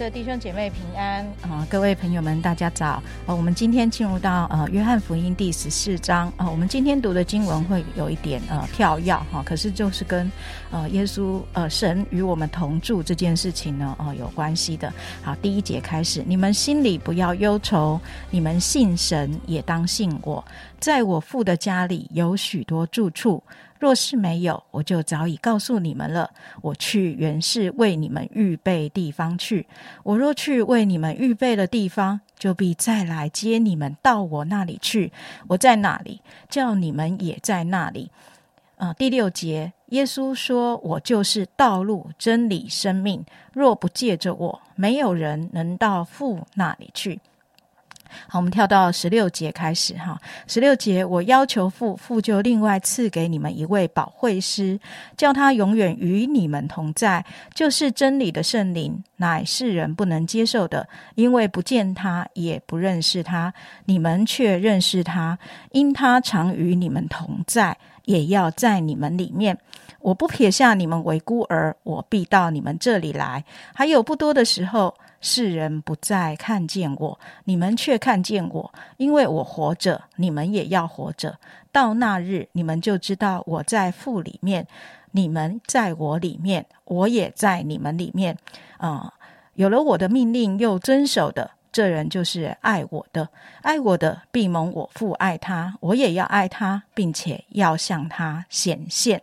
的弟兄姐妹平安啊！各位朋友们，大家早！呃，我们今天进入到呃约翰福音第十四章啊。我们今天读的经文会有一点呃跳跃哈，可是就是跟呃耶稣呃神与我们同住这件事情呢呃有关系的。好，第一节开始，你们心里不要忧愁，你们信神也当信我，在我父的家里有许多住处。若是没有，我就早已告诉你们了。我去原是为你们预备地方去。我若去为你们预备了地方，就必再来接你们到我那里去。我在那里，叫你们也在那里。啊，第六节，耶稣说：“我就是道路、真理、生命。若不借着我，没有人能到父那里去。”好，我们跳到十六节开始哈。十六节，我要求父，父就另外赐给你们一位保惠师，叫他永远与你们同在，就是真理的圣灵，乃世人不能接受的，因为不见他，也不认识他。你们却认识他，因他常与你们同在，也要在你们里面。我不撇下你们为孤儿，我必到你们这里来。还有不多的时候。世人不再看见我，你们却看见我，因为我活着，你们也要活着。到那日，你们就知道我在父里面，你们在我里面，我也在你们里面。啊，有了我的命令又遵守的，这人就是爱我的。爱我的，必蒙我父爱他，我也要爱他，并且要向他显现。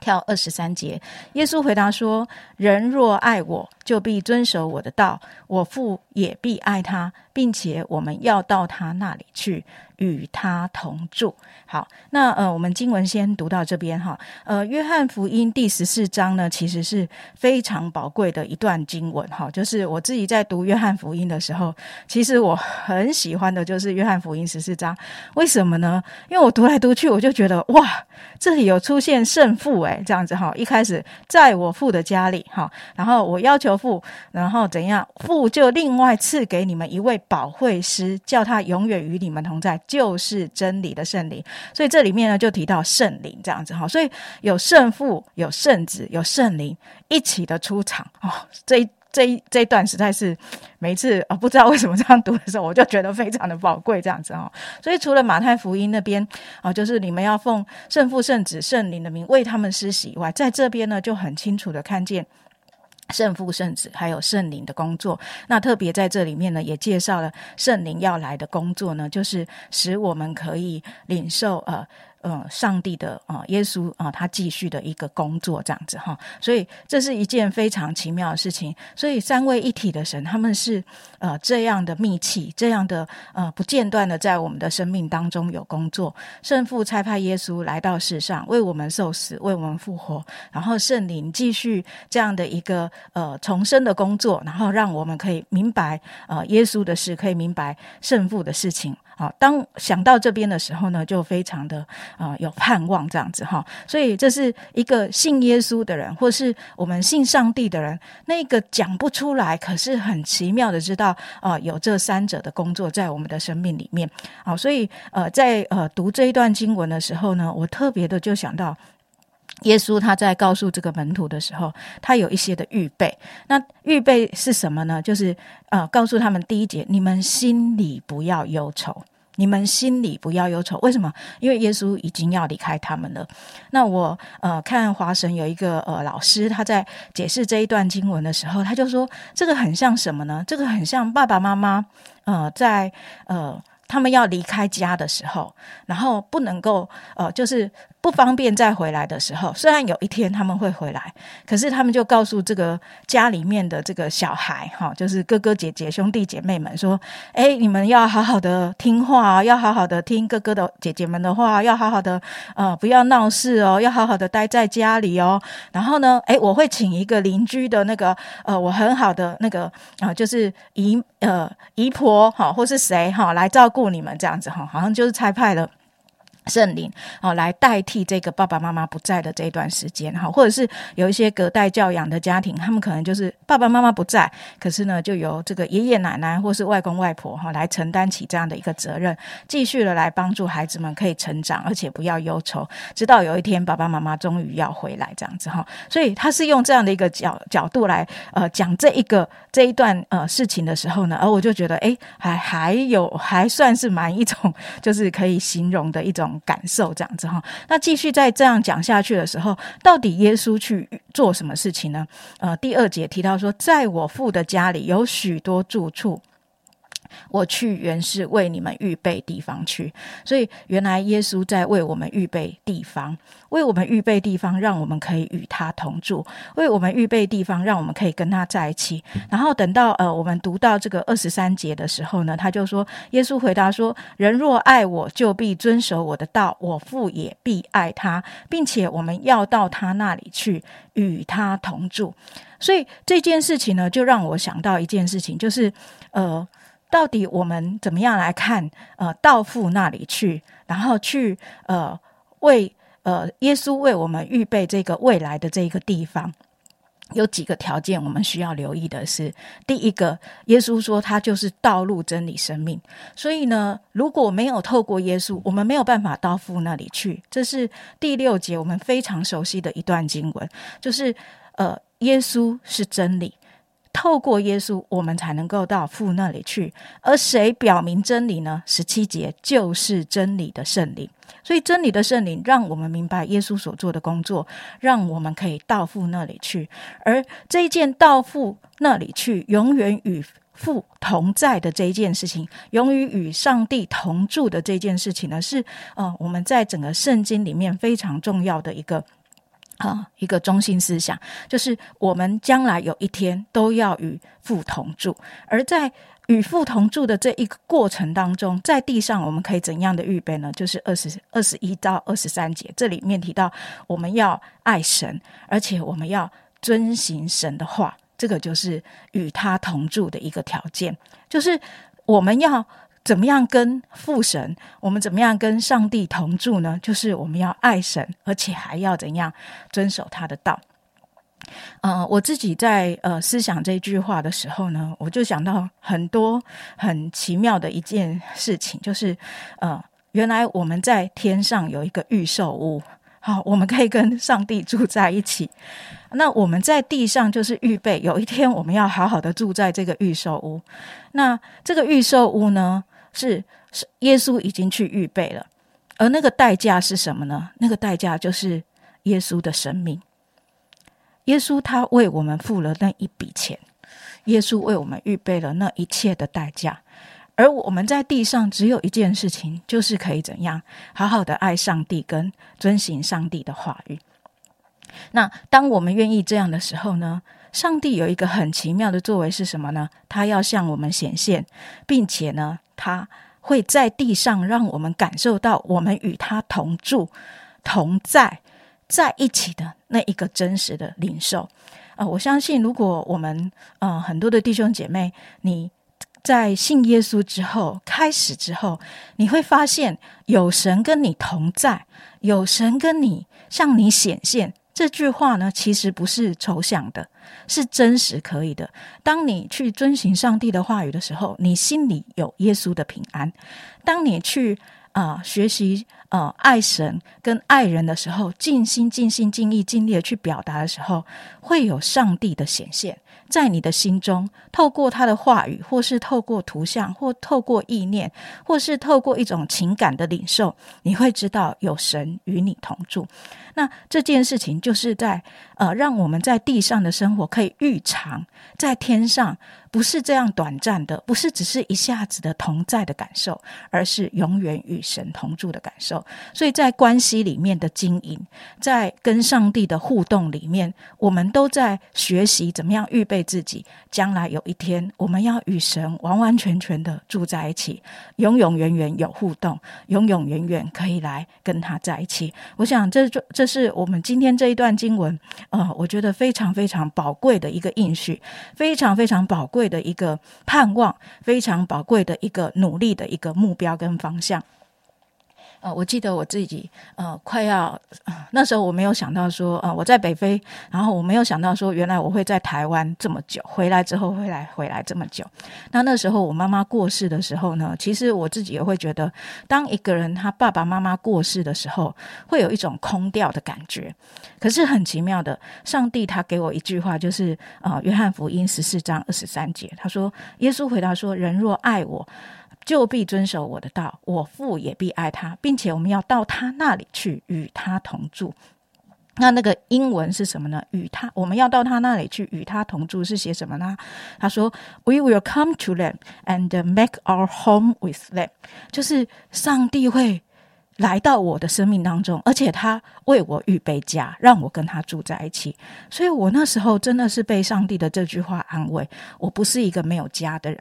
跳二十三节，耶稣回答说：“人若爱我，就必遵守我的道，我父也必爱他，并且我们要到他那里去。”与他同住。好，那呃，我们经文先读到这边哈。呃，约翰福音第十四章呢，其实是非常宝贵的一段经文哈。就是我自己在读约翰福音的时候，其实我很喜欢的就是约翰福音十四章。为什么呢？因为我读来读去，我就觉得哇，这里有出现圣父诶，这样子哈。一开始在我父的家里哈，然后我要求父，然后怎样，父就另外赐给你们一位保惠师，叫他永远与你们同在。就是真理的圣灵，所以这里面呢就提到圣灵这样子哈，所以有圣父、有圣子、有圣灵一起的出场哦。这一这一这一段实在是每一次啊，不知道为什么这样读的时候，我就觉得非常的宝贵这样子哈。所以除了马太福音那边啊，就是你们要奉圣父、圣子、圣灵的名为他们施洗以外，在这边呢就很清楚的看见。圣父、圣子还有圣灵的工作，那特别在这里面呢，也介绍了圣灵要来的工作呢，就是使我们可以领受呃。嗯，上帝的啊，耶稣啊，他继续的一个工作这样子哈，所以这是一件非常奇妙的事情。所以三位一体的神，他们是呃这样的密契，这样的呃不间断的在我们的生命当中有工作。圣父差派耶稣来到世上，为我们受死，为我们复活，然后圣灵继续这样的一个呃重生的工作，然后让我们可以明白呃耶稣的事，可以明白圣父的事情。好，当想到这边的时候呢，就非常的啊有盼望这样子哈，所以这是一个信耶稣的人，或是我们信上帝的人，那个讲不出来，可是很奇妙的知道啊，有这三者的工作在我们的生命里面。好，所以呃，在呃读这一段经文的时候呢，我特别的就想到。耶稣他在告诉这个门徒的时候，他有一些的预备。那预备是什么呢？就是呃，告诉他们第一节，你们心里不要忧愁，你们心里不要忧愁。为什么？因为耶稣已经要离开他们了。那我呃看华神有一个呃老师，他在解释这一段经文的时候，他就说这个很像什么呢？这个很像爸爸妈妈呃在呃他们要离开家的时候，然后不能够呃就是。不方便再回来的时候，虽然有一天他们会回来，可是他们就告诉这个家里面的这个小孩，哈，就是哥哥姐姐、兄弟姐妹们说：“哎，你们要好好的听话，要好好的听哥哥的、姐姐们的话，要好好的，呃，不要闹事哦，要好好的待在家里哦。然后呢，哎，我会请一个邻居的那个，呃，我很好的那个啊，就是姨呃姨婆哈，或是谁哈来照顾你们这样子哈，好像就是拆派了。”圣灵哦，来代替这个爸爸妈妈不在的这一段时间哈，或者是有一些隔代教养的家庭，他们可能就是爸爸妈妈不在，可是呢，就由这个爷爷奶奶或是外公外婆哈来承担起这样的一个责任，继续的来帮助孩子们可以成长，而且不要忧愁，直到有一天爸爸妈妈终于要回来这样子哈。所以他是用这样的一个角角度来呃讲这一个这一段呃事情的时候呢，而我就觉得哎，还还有还算是蛮一种就是可以形容的一种。感受这样子哈，那继续再这样讲下去的时候，到底耶稣去做什么事情呢？呃，第二节提到说，在我父的家里有许多住处。我去原是为你们预备地方去，所以原来耶稣在为我们预备地方，为我们预备地方，让我们可以与他同住；为我们预备地方，让我们可以跟他在一起。然后等到呃，我们读到这个二十三节的时候呢，他就说：“耶稣回答说，人若爱我，就必遵守我的道；我父也必爱他，并且我们要到他那里去，与他同住。”所以这件事情呢，就让我想到一件事情，就是呃。到底我们怎么样来看？呃，到父那里去，然后去呃为呃耶稣为我们预备这个未来的这一个地方，有几个条件我们需要留意的是：第一个，耶稣说他就是道路、真理、生命。所以呢，如果没有透过耶稣，我们没有办法到父那里去。这是第六节我们非常熟悉的一段经文，就是呃，耶稣是真理。透过耶稣，我们才能够到父那里去。而谁表明真理呢？十七节就是真理的圣灵。所以真理的圣灵让我们明白耶稣所做的工作，让我们可以到父那里去。而这一件到父那里去，永远与父同在的这一件事情，永远与上帝同住的这件事情呢，是呃我们在整个圣经里面非常重要的一个。啊，一个中心思想就是我们将来有一天都要与父同住，而在与父同住的这一个过程当中，在地上我们可以怎样的预备呢？就是二十二十一到二十三节，这里面提到我们要爱神，而且我们要遵行神的话，这个就是与他同住的一个条件，就是我们要。怎么样跟父神？我们怎么样跟上帝同住呢？就是我们要爱神，而且还要怎样遵守他的道。嗯，我自己在呃思想这句话的时候呢，我就想到很多很奇妙的一件事情，就是呃，原来我们在天上有一个预售屋，好，我们可以跟上帝住在一起。那我们在地上就是预备，有一天我们要好好的住在这个预售屋。那这个预售屋呢？是是，耶稣已经去预备了，而那个代价是什么呢？那个代价就是耶稣的生命。耶稣他为我们付了那一笔钱，耶稣为我们预备了那一切的代价，而我们在地上只有一件事情，就是可以怎样好好的爱上帝，跟遵行上帝的话语。那当我们愿意这样的时候呢？上帝有一个很奇妙的作为是什么呢？他要向我们显现，并且呢，他会在地上让我们感受到我们与他同住、同在在一起的那一个真实的领受。啊，我相信，如果我们呃很多的弟兄姐妹，你在信耶稣之后，开始之后，你会发现有神跟你同在，有神跟你向你显现。这句话呢，其实不是抽象的，是真实可以的。当你去遵循上帝的话语的时候，你心里有耶稣的平安；当你去啊学习啊爱神跟爱人的时候，尽心尽心尽意尽力的去表达的时候，会有上帝的显现。在你的心中，透过他的话语，或是透过图像，或透过意念，或是透过一种情感的领受，你会知道有神与你同住。那这件事情就是在呃，让我们在地上的生活可以预尝在天上。不是这样短暂的，不是只是一下子的同在的感受，而是永远与神同住的感受。所以在关系里面的经营，在跟上帝的互动里面，我们都在学习怎么样预备自己，将来有一天我们要与神完完全全的住在一起，永永远远有互动，永永远远可以来跟他在一起。我想，这这这是我们今天这一段经文，呃，我觉得非常非常宝贵的一个应许，非常非常宝贵。的一个盼望，非常宝贵的一个努力的一个目标跟方向。呃，我记得我自己呃快要那时候我没有想到说呃我在北非，然后我没有想到说原来我会在台湾这么久，回来之后会来回来这么久。那那时候我妈妈过世的时候呢，其实我自己也会觉得，当一个人他爸爸妈妈过世的时候，会有一种空掉的感觉。可是很奇妙的，上帝他给我一句话，就是啊，约翰福音十四章二十三节，他说：“耶稣回答说，人若爱我。”就必遵守我的道，我父也必爱他，并且我们要到他那里去，与他同住。那那个英文是什么呢？与他，我们要到他那里去，与他同住是写什么呢？他说：“We will come to them and make our home with them。”就是上帝会来到我的生命当中，而且他为我预备家，让我跟他住在一起。所以我那时候真的是被上帝的这句话安慰，我不是一个没有家的人。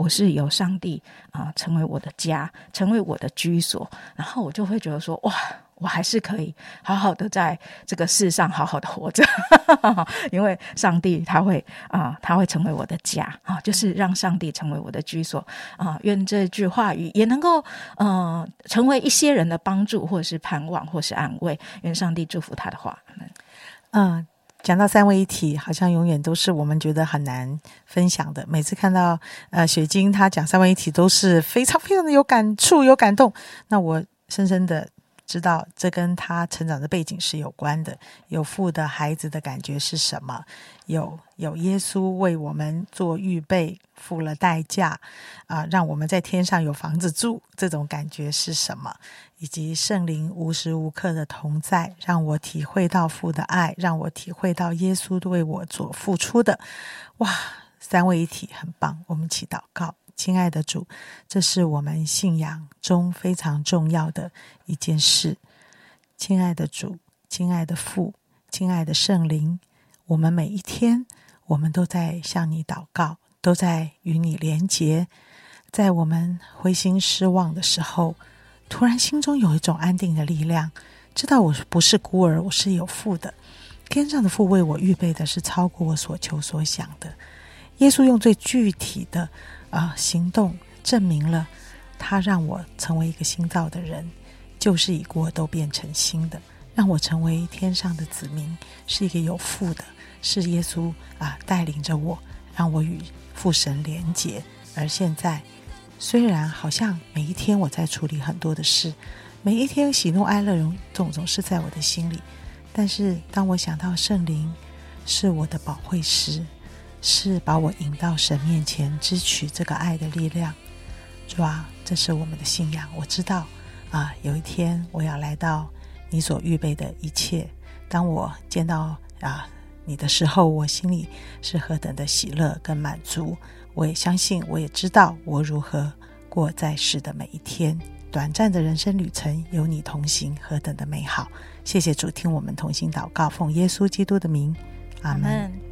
我是由上帝啊，成为我的家，成为我的居所，然后我就会觉得说，哇，我还是可以好好的在这个世上好好的活着，因为上帝他会啊，他会成为我的家啊，就是让上帝成为我的居所啊。愿这句话语也能够呃，成为一些人的帮助，或是盼望，或是安慰。愿上帝祝福他的话，嗯。讲到三位一体，好像永远都是我们觉得很难分享的。每次看到呃雪晶她讲三位一体，都是非常非常的有感触、有感动。那我深深的知道，这跟他成长的背景是有关的。有父的孩子的感觉是什么？有有耶稣为我们做预备，付了代价啊，让我们在天上有房子住，这种感觉是什么？以及圣灵无时无刻的同在，让我体会到父的爱，让我体会到耶稣为我所付出的。哇，三位一体很棒！我们一起祷告，亲爱的主，这是我们信仰中非常重要的一件事。亲爱的主，亲爱的父，亲爱的圣灵，我们每一天，我们都在向你祷告，都在与你连结。在我们灰心失望的时候。突然，心中有一种安定的力量，知道我不是孤儿，我是有父的。天上的父为我预备的是超过我所求所想的。耶稣用最具体的啊行动证明了，他让我成为一个新造的人，旧事已过，都变成新的，让我成为天上的子民，是一个有父的，是耶稣啊带领着我，让我与父神连结。而现在。虽然好像每一天我在处理很多的事，每一天喜怒哀乐总总是在我的心里，但是当我想到圣灵是我的保惠师，是把我引到神面前支取这个爱的力量，主啊，这是我们的信仰。我知道啊，有一天我要来到你所预备的一切。当我见到啊你的时候，我心里是何等的喜乐跟满足。我也相信，我也知道我如何过在世的每一天。短暂的人生旅程，有你同行，何等的美好！谢谢主，听我们同心祷告，奉耶稣基督的名，阿门。